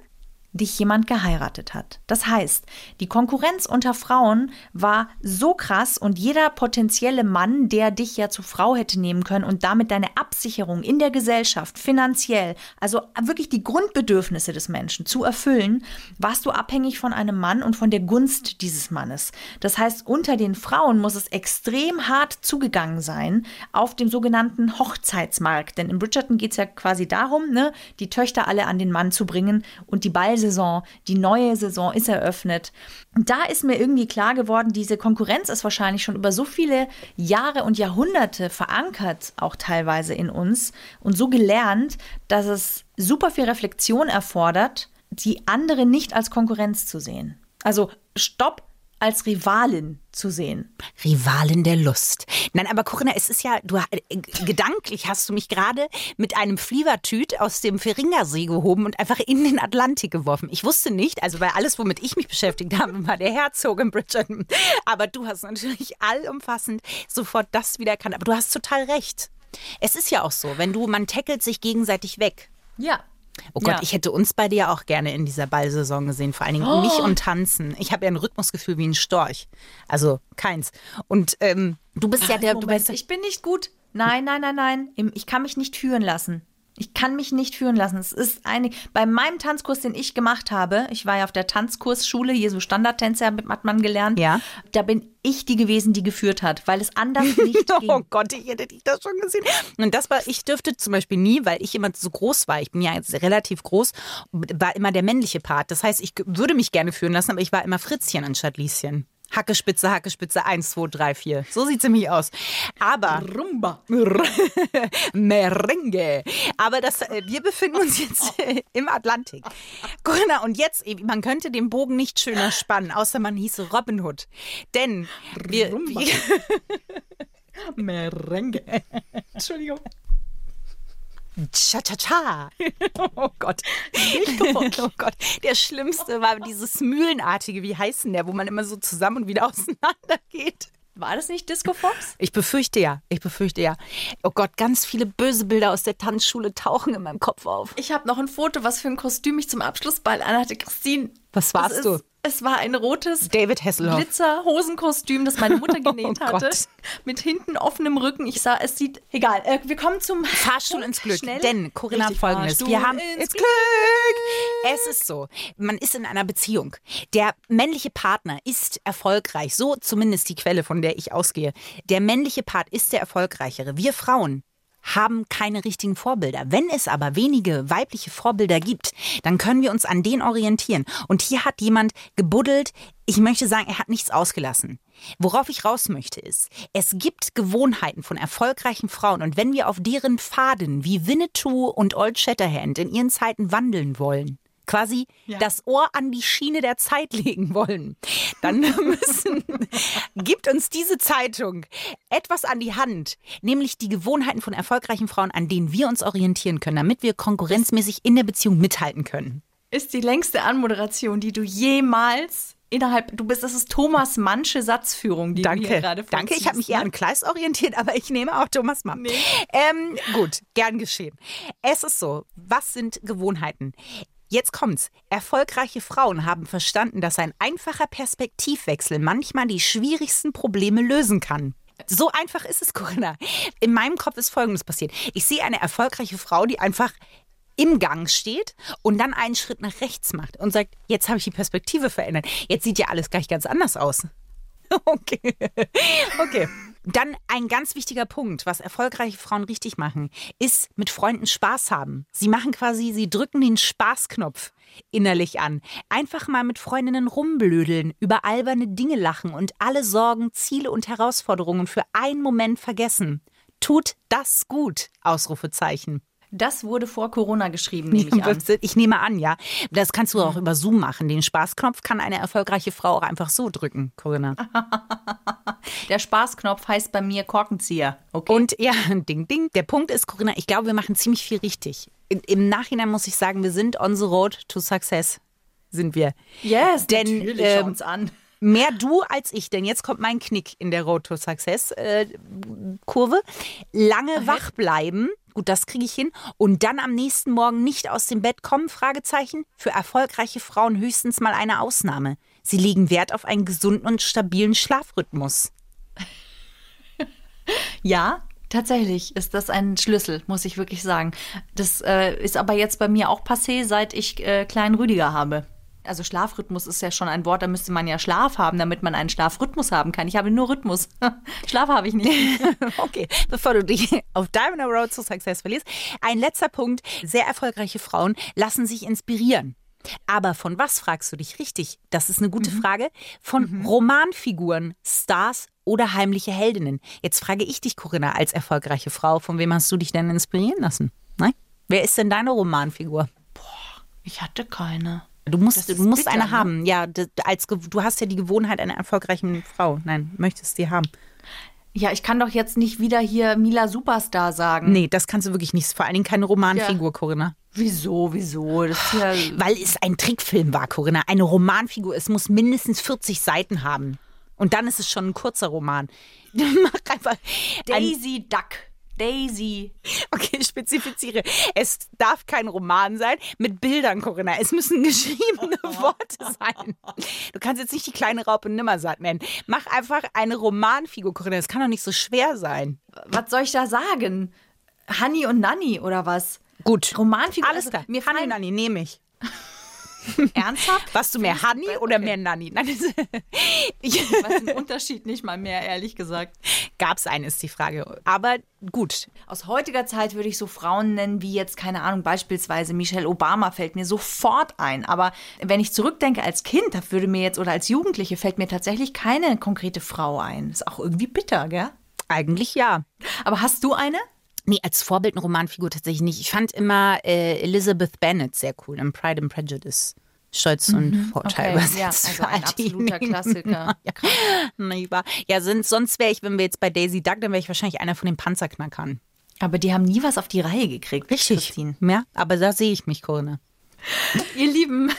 dich jemand geheiratet hat. Das heißt, die Konkurrenz unter Frauen war so krass und jeder potenzielle Mann, der dich ja zur Frau hätte nehmen können und damit deine Absicherung in der Gesellschaft, finanziell, also wirklich die Grundbedürfnisse des Menschen zu erfüllen, warst du abhängig von einem Mann und von der Gunst dieses Mannes. Das heißt, unter den Frauen muss es extrem hart zugegangen sein auf dem sogenannten Hochzeitsmarkt. Denn in Bridgerton geht es ja quasi darum, ne, die Töchter alle an den Mann zu bringen und die Ballsaison, die neue Saison ist eröffnet. Da ist mir irgendwie klar geworden, diese Konkurrenz ist wahrscheinlich schon über so viele Jahre und Jahrhunderte verankert, auch teilweise in uns und so gelernt, dass es super viel Reflexion erfordert, die andere nicht als Konkurrenz zu sehen. Also Stopp als Rivalin zu sehen. Rivalin der Lust. Nein, aber Corinna, es ist ja, du äh, gedanklich hast du mich gerade mit einem Flievertüt aus dem Feringersee gehoben und einfach in den Atlantik geworfen. Ich wusste nicht, also weil alles, womit ich mich beschäftigt habe, war der Herzog in Bridgerton. Aber du hast natürlich allumfassend sofort das wieder erkannt. Aber du hast total recht. Es ist ja auch so, wenn du, man tackelt sich gegenseitig weg. Ja. Oh Gott, Ja. ich hätte uns beide ja auch gerne in dieser Ballsaison gesehen, vor allen Dingen mich und Tanzen. Ich habe ja ein Rhythmusgefühl wie ein Storch. Also keins. Und ähm, du bist ja der, du Moment, bist ich bin nicht gut. Nein, nein, nein, nein. Ich kann mich nicht führen lassen. Ich kann mich nicht führen lassen. Es ist eine. Bei meinem Tanzkurs, den ich gemacht habe, ich war ja auf der Tanzkursschule, hier so Standardtänzer hat man gelernt. Ja. Da bin ich die gewesen, die geführt hat, weil es anders nicht Oh ging. Gott, ich hätte dich das schon gesehen. Und das war, ich dürfte zum Beispiel nie, weil ich immer so groß war. Ich bin ja jetzt relativ groß, war immer der männliche Part. Das heißt, ich würde mich gerne führen lassen, aber ich war immer Fritzchen anstatt Lieschen. Hacke, Spitze, Hacke, Spitze, 1, 2, 3, 4. So sieht sie mich aus. Aber. Rumba. Merengue. Aber das, äh, wir befinden uns jetzt im Atlantik. Corinna, und jetzt, man könnte den Bogen nicht schöner spannen, außer man hieße Robin Hood. Denn wir, Rumba. Merengue. Entschuldigung. Cha-cha-cha. Oh Gott. oh Gott. Der schlimmste war dieses Mühlenartige, wie heißt denn der, wo man immer so zusammen und wieder auseinander geht. War das nicht Disco Fox? Ich befürchte ja, ich befürchte ja. Oh Gott, ganz viele böse Bilder aus der Tanzschule tauchen in meinem Kopf auf. Ich habe noch ein Foto, was für ein Kostüm ich zum Abschlussball anhatte. Christine. Was warst es du? Ist, es war ein rotes David Hasselhoff. Glitzer-Hosenkostüm, das meine Mutter genäht Oh hatte. Gott. Mit hinten offenem Rücken. Ich sah, es sieht. Egal, äh, wir kommen zum Fahrstuhl ins Glück. Schnell. Denn, Corinna, Richtig, folgendes. Fahrstuhl Wir haben ins ins Glück. Es ist so, man ist in einer Beziehung. Der männliche Partner ist erfolgreich. So zumindest die Quelle, von der ich ausgehe. Der männliche Part ist der erfolgreichere. Wir Frauen haben keine richtigen Vorbilder. Wenn es aber wenige weibliche Vorbilder gibt, dann können wir uns an denen orientieren. Und hier hat jemand gebuddelt. Ich möchte sagen, er hat nichts ausgelassen. Worauf ich raus möchte ist, es gibt Gewohnheiten von erfolgreichen Frauen und wenn wir auf deren Pfaden wie Winnetou und Old Shatterhand in ihren Zeiten wandeln wollen, quasi das Ohr an die Schiene der Zeit legen wollen, dann müssen, gibt uns diese Zeitung etwas an die Hand, nämlich die Gewohnheiten von erfolgreichen Frauen, an denen wir uns orientieren können, damit wir konkurrenzmäßig in der Beziehung mithalten können. Ist die längste Anmoderation, die du jemals innerhalb, du bist, das ist Thomas Mannsche Satzführung, die Danke, gerade danke. Ich habe mich eher ne? an Kleist orientiert, aber ich nehme auch Thomas Mann. Ähm, gut, gern geschehen. Es ist so, was sind Gewohnheiten? Jetzt kommt's. Erfolgreiche Frauen haben verstanden, dass ein einfacher Perspektivwechsel manchmal die schwierigsten Probleme lösen kann. So einfach ist es, Corinna. In meinem Kopf ist Folgendes passiert. Ich sehe eine erfolgreiche Frau, die einfach im Gang steht und dann einen Schritt nach rechts macht und sagt, jetzt habe ich die Perspektive verändert. Jetzt sieht ja alles gleich ganz anders aus. Okay. Okay. Dann ein ganz wichtiger Punkt, was erfolgreiche Frauen richtig machen, ist mit Freunden Spaß haben. Sie machen quasi, sie drücken den Spaßknopf innerlich an. Einfach mal mit Freundinnen rumblödeln, über alberne Dinge lachen und alle Sorgen, Ziele und Herausforderungen für einen Moment vergessen. Tut das gut? Ausrufezeichen. Das wurde vor Corona geschrieben, nehme ich an. Ich nehme an, ja. Das kannst du auch über Zoom machen. Den Spaßknopf kann eine erfolgreiche Frau auch einfach so drücken, Corinna. Der Spaßknopf heißt bei mir Korkenzieher. Okay. Und ja, ding, ding. Der Punkt ist, Corinna, ich glaube, wir machen ziemlich viel richtig. Im Nachhinein muss ich sagen, wir sind on the road to success. Sind wir. yes, denn, natürlich, ähm, uns an. Mehr du als ich, denn jetzt kommt mein Knick in der Road to Success äh, Kurve. Lange wach bleiben, gut, das kriege ich hin. Und dann am nächsten Morgen nicht aus dem Bett kommen, Fragezeichen. Für erfolgreiche Frauen höchstens mal eine Ausnahme. Sie legen Wert auf einen gesunden und stabilen Schlafrhythmus. Ja, tatsächlich ist das ein Schlüssel, muss ich wirklich sagen. Das äh, ist aber jetzt bei mir auch passé, seit ich äh, kleinen Rüdiger habe. Also Schlafrhythmus ist ja schon ein Wort, da müsste man ja Schlaf haben, damit man einen Schlafrhythmus haben kann. Ich habe nur Rhythmus. Schlaf habe ich nicht. Okay, bevor du dich auf deiner Road to Success verlierst. Ein letzter Punkt. Sehr erfolgreiche Frauen lassen sich inspirieren. Aber von was fragst du dich richtig? Das ist eine gute Frage. Von Romanfiguren, Stars oder heimliche Heldinnen. Jetzt frage ich dich, Corinna, als erfolgreiche Frau, von wem hast du dich denn inspirieren lassen? Nein? Wer ist denn deine Romanfigur? Ich hatte keine. Du musst, du musst bitter, eine ne? haben. Ja, als, du hast ja die Gewohnheit einer erfolgreichen Frau. Nein, möchtest die haben. Ja, ich kann doch jetzt nicht wieder hier Mila Superstar sagen. Nee, das kannst du wirklich nicht. Vor allen Dingen keine Romanfigur, Corinna. Wieso, wieso? Ja Weil es ein Trickfilm war, Corinna. Eine Romanfigur. Es muss mindestens 40 Seiten haben. Und dann ist es schon ein kurzer Roman. Mach einfach. Ein, Daisy Duck. Daisy. okay, spezifiziere. Es darf kein Roman sein mit Bildern, Corinna. Es müssen geschriebene Worte sein. Du kannst jetzt nicht die kleine Raupe Nimmersatt nennen. Mach einfach eine Romanfigur, Corinna. Das kann doch nicht so schwer sein. Was soll ich da sagen? Hanni und Nanni oder was? Gut. Romanfigur. Alles also, klar. Mir Hanni, fallen Nanni, nehme ich. ernsthaft. Warst du mehr Hanni oder mehr Nanni? Nein, das- Ich weiß den Unterschied nicht mal mehr, ehrlich gesagt. Gab's einen, ist die Frage. Aber gut. Aus heutiger Zeit würde ich so Frauen nennen wie jetzt, keine Ahnung, beispielsweise Michelle Obama fällt mir sofort ein. Aber wenn ich zurückdenke als Kind, da würde mir jetzt oder als Jugendliche fällt mir tatsächlich keine konkrete Frau ein. Ist auch irgendwie bitter, gell? Eigentlich ja. Aber hast du eine? Nee, als Vorbild eine Romanfigur tatsächlich nicht. Ich fand immer äh, Elizabeth Bennet sehr cool im Pride and Prejudice. Stolz und Vorteil Mhm. Okay, ja, übersetzt. also ein für die absoluter Klassiker. Ja, ja sind, sonst wäre ich, wenn wir jetzt bei Daisy Duck, dann wäre ich wahrscheinlich einer von den Panzerknackern. Aber die haben nie was auf die Reihe gekriegt. Christine. Ja, aber da sehe ich mich, Corinna. Ihr Lieben,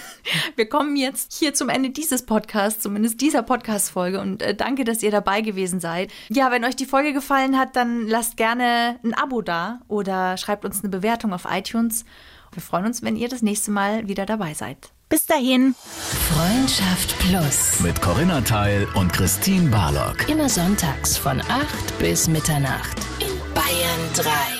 wir kommen jetzt hier zum Ende dieses Podcasts, zumindest dieser Podcast-Folge. Und äh, danke, dass ihr dabei gewesen seid. Ja, wenn euch die Folge gefallen hat, dann lasst gerne ein Abo da oder schreibt uns eine Bewertung auf iTunes. Wir freuen uns, wenn ihr das nächste Mal wieder dabei seid. Bis dahin. Freundschaft Plus. Mit Corinna Teil und Christine Barlock. Immer sonntags von 8 bis Mitternacht. In Bayern 3.